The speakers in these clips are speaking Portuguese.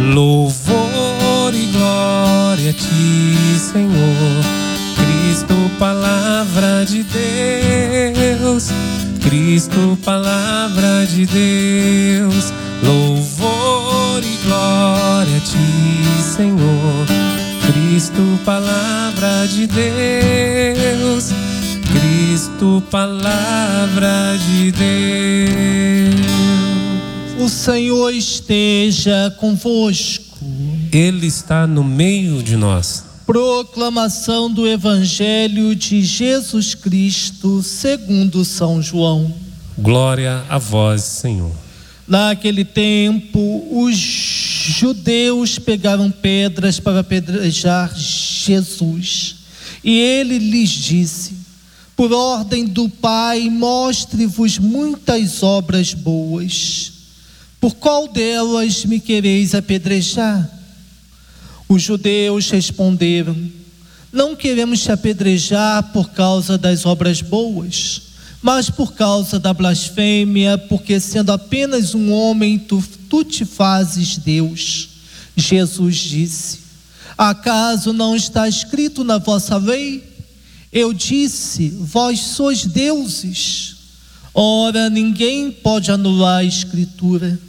Louvor e glória a ti, Senhor. Cristo, palavra de Deus. Cristo, palavra de Deus. Louvor e glória a ti, Senhor. Cristo, palavra de Deus. Cristo, palavra de Deus. O Senhor esteja convosco. Ele está no meio de nós. Proclamação do Evangelho de Jesus Cristo, segundo São João. Glória a vós, Senhor. Naquele tempo, os judeus pegaram pedras para apedrejar Jesus. E ele lhes disse: Por ordem do Pai, mostre-vos muitas obras boas. Por qual delas me quereis apedrejar? Os judeus responderam: Não queremos te apedrejar por causa das obras boas, mas por causa da blasfêmia, porque sendo apenas um homem, tu, tu te fazes Deus. Jesus disse: Acaso não está escrito na vossa lei? Eu disse: Vós sois deuses. Ora, ninguém pode anular a escritura.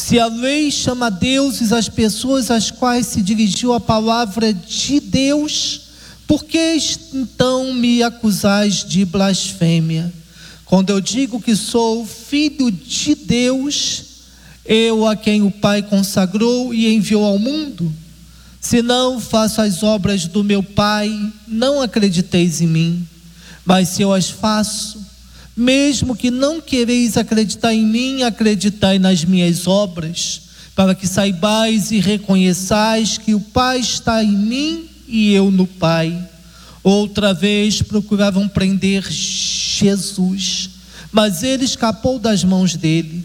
Se a lei chama deuses as pessoas às quais se dirigiu a palavra de Deus, por que então me acusais de blasfêmia? Quando eu digo que sou filho de Deus, eu a quem o Pai consagrou e enviou ao mundo? Se não faço as obras do meu Pai, não acrediteis em mim, mas se eu as faço, mesmo que não quereis acreditar em mim, acreditai nas minhas obras, para que saibais e reconheçais que o Pai está em mim e eu no Pai. Outra vez procuravam prender Jesus, mas ele escapou das mãos dele,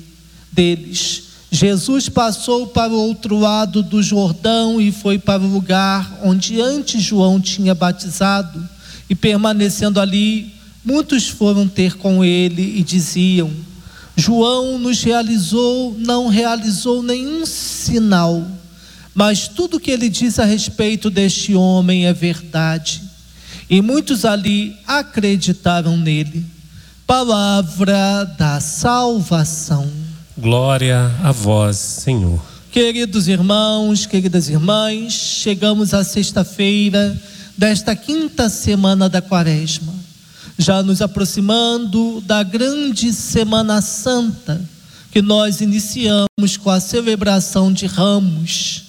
deles. Jesus passou para o outro lado do Jordão e foi para o lugar onde antes João tinha batizado, e permanecendo ali, Muitos foram ter com ele e diziam: João nos realizou, não realizou nenhum sinal, mas tudo que ele diz a respeito deste homem é verdade. E muitos ali acreditaram nele. Palavra da salvação. Glória a vós, Senhor. Queridos irmãos, queridas irmãs, chegamos à sexta-feira desta quinta semana da Quaresma já nos aproximando da grande Semana Santa, que nós iniciamos com a celebração de Ramos.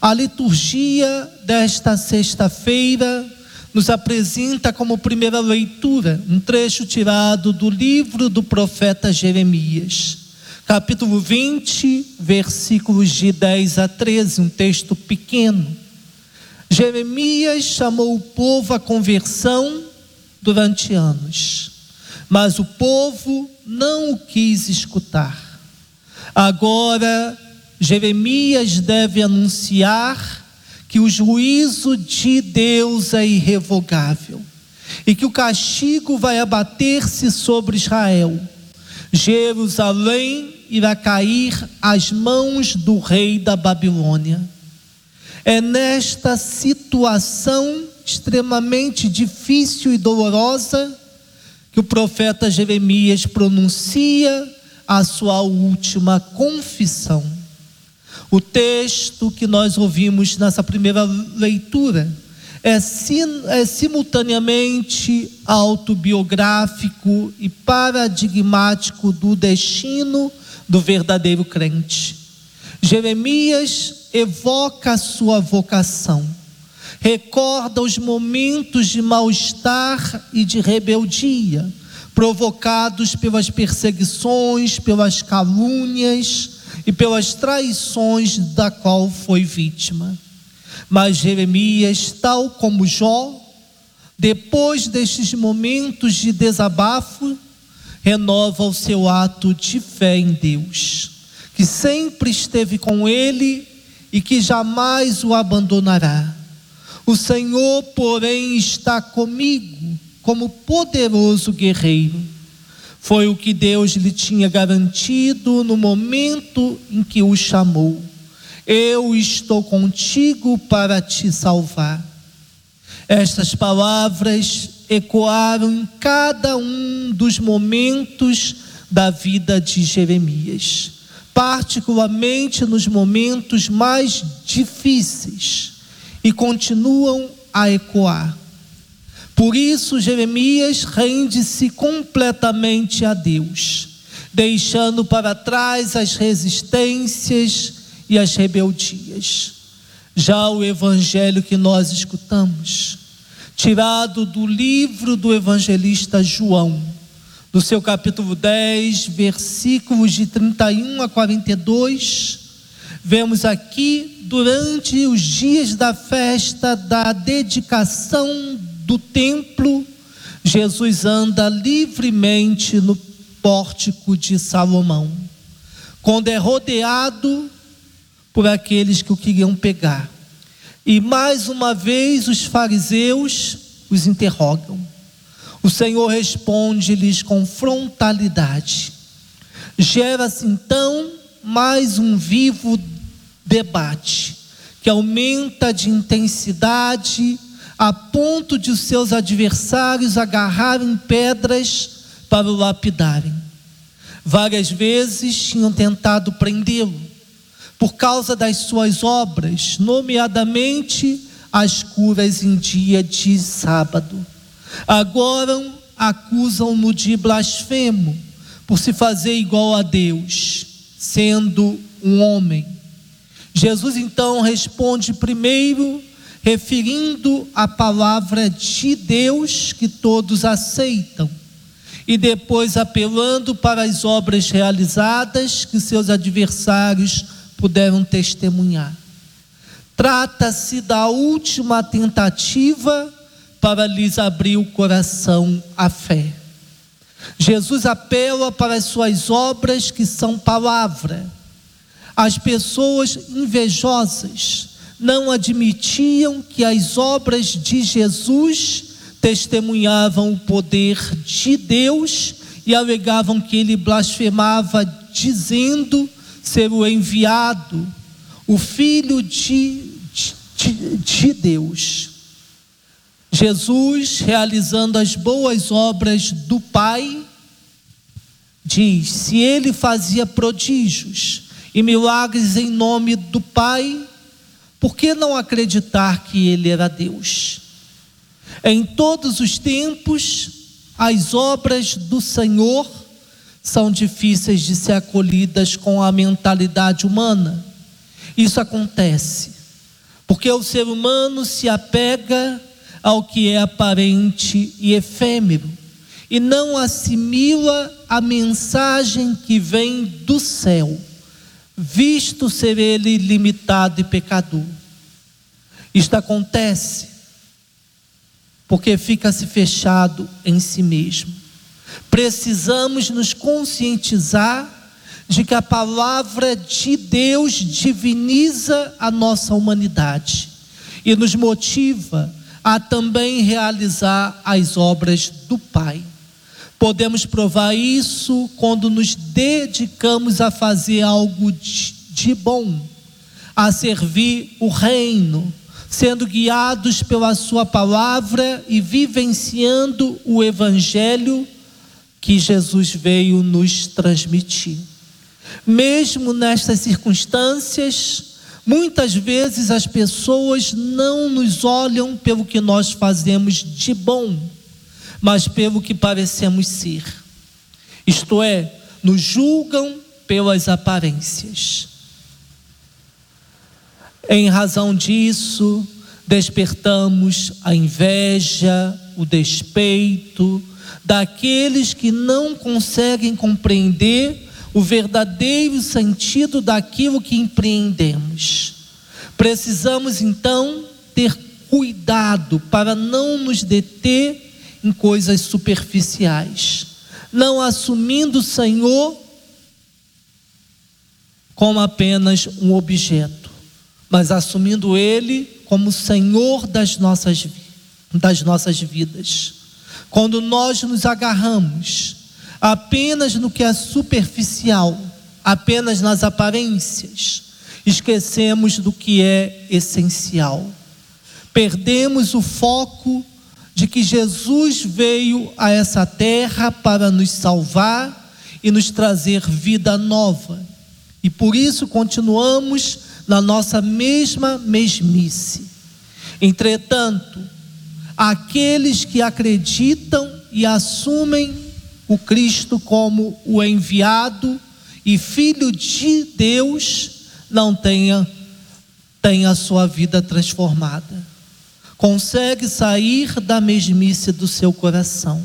A liturgia desta sexta-feira nos apresenta como primeira leitura um trecho tirado do livro do profeta Jeremias, capítulo 20, versículos de 10 a 13, um texto pequeno. Jeremias chamou o povo à conversão durante anos, mas o povo não o quis escutar. Agora, Jeremias deve anunciar que o juízo de Deus é irrevogável e que o castigo vai abater-se sobre Israel. Jerusalém irá cair às mãos do rei da Babilônia. É nesta situação extremamente difícil e dolorosa que o profeta Jeremias pronuncia a sua última confissão. O texto que nós ouvimos nessa primeira leitura é, sim, é simultaneamente autobiográfico e paradigmático do destino do verdadeiro crente. Jeremias evoca a sua vocação recorda os momentos de mal-estar e de rebeldia provocados pelas perseguições, pelas calúnias e pelas traições da qual foi vítima. Mas Jeremias, tal como Jó, depois destes momentos de desabafo, renova o seu ato de fé em Deus, que sempre esteve com ele e que jamais o abandonará. O Senhor, porém, está comigo como poderoso guerreiro. Foi o que Deus lhe tinha garantido no momento em que o chamou. Eu estou contigo para te salvar. Estas palavras ecoaram em cada um dos momentos da vida de Jeremias, particularmente nos momentos mais difíceis, e continuam a ecoar. Por isso, Jeremias rende-se completamente a Deus, deixando para trás as resistências e as rebeldias. Já o evangelho que nós escutamos, tirado do livro do evangelista João, no seu capítulo 10, versículos de 31 a 42, vemos aqui, durante os dias da festa da dedicação do templo, Jesus anda livremente no pórtico de Salomão, quando é rodeado por aqueles que o queriam pegar. E mais uma vez os fariseus os interrogam. O Senhor responde-lhes com frontalidade. Gera-se então mais um vivo debate, que aumenta de intensidade a ponto de os seus adversários agarrarem pedras para o lapidarem. Várias vezes tinham tentado prendê-lo por causa das suas obras, nomeadamente as curas em dia de sábado. Agora acusam-no de blasfemo, por se fazer igual a Deus, sendo um homem. Jesus então responde primeiro, referindo a palavra de Deus que todos aceitam, e depois apelando para as obras realizadas que seus adversários puderam testemunhar. Trata-se da última tentativa para lhes abrir o coração à fé. Jesus apela para as suas obras que são palavra. As pessoas invejosas não admitiam que as obras de Jesus testemunhavam o poder de Deus e alegavam que ele blasfemava, dizendo ser o enviado, o Filho de, de, de Deus. Jesus, realizando as boas obras do Pai, diz: se ele fazia prodígios e milagres em nome do Pai, por que não acreditar que ele era Deus? Em todos os tempos, as obras do Senhor são difíceis de ser acolhidas com a mentalidade humana. Isso acontece porque o ser humano se apega ao que é aparente e efêmero e não assimila a mensagem que vem do céu, visto ser ele limitado e pecador. Isto acontece porque fica-se fechado em si mesmo. Precisamos nos conscientizar de que a palavra de Deus diviniza a nossa humanidade e nos motiva a também realizar as obras do Pai. Podemos provar isso quando nos dedicamos a fazer algo de, bom, a servir o reino, sendo guiados pela Sua palavra e vivenciando o Evangelho que Jesus veio nos transmitir. Mesmo nestas circunstâncias, Muitas vezes as pessoas não nos olham pelo que nós fazemos de bom, mas pelo que parecemos ser. Isto é, nos julgam pelas aparências. Em razão disso, despertamos a inveja, o despeito daqueles que não conseguem compreender o verdadeiro sentido daquilo que empreendemos. Precisamos então ter cuidado para não nos deter em coisas superficiais, não assumindo o Senhor como apenas um objeto, mas assumindo Ele como Senhor das nossas, das nossas vidas. Quando nós nos agarramos apenas no que é superficial, apenas nas aparências, esquecemos do que é essencial. Perdemos o foco de que Jesus veio a essa terra para nos salvar e nos trazer vida nova. E por isso continuamos na nossa mesma mesmice. Entretanto, aqueles que acreditam e assumem o Cristo como o enviado e filho de Deus, não tenha, tenha a sua vida transformada. Consegue sair da mesmice do seu coração,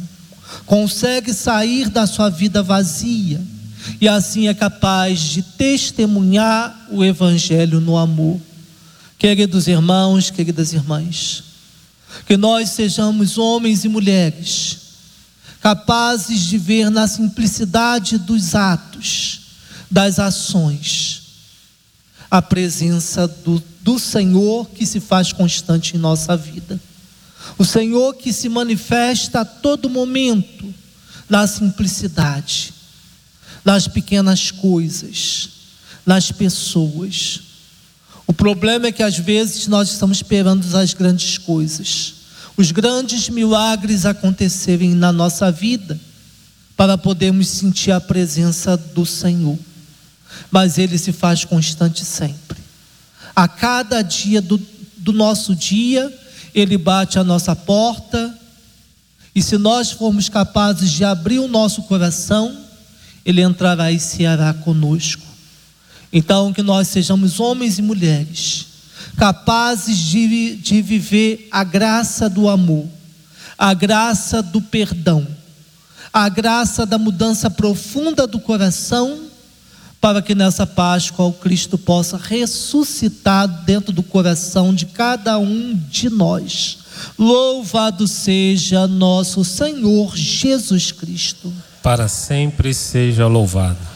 consegue sair da sua vida vazia, e assim é capaz de testemunhar o Evangelho no amor. Queridos irmãos, queridas irmãs, que nós sejamos homens e mulheres capazes de ver na simplicidade dos atos, das ações, a presença do, do Senhor que se faz constante em nossa vida. O Senhor que se manifesta a todo momento na simplicidade, nas pequenas coisas, nas pessoas. O problema é que às vezes nós estamos esperando as grandes coisas, os grandes milagres acontecerem na nossa vida, para podermos sentir a presença do Senhor mas ele se faz constante sempre. A cada dia do, do nosso dia, ele bate a nossa porta, e se nós formos capazes de abrir o nosso coração, ele entrará e ceará conosco. Então, que nós sejamos homens e mulheres capazes de, de viver a graça do amor, a graça do perdão, a graça da mudança profunda do coração para que nessa Páscoa o Cristo possa ressuscitar dentro do coração de cada um de nós. Louvado seja nosso Senhor Jesus Cristo. Para sempre seja louvado.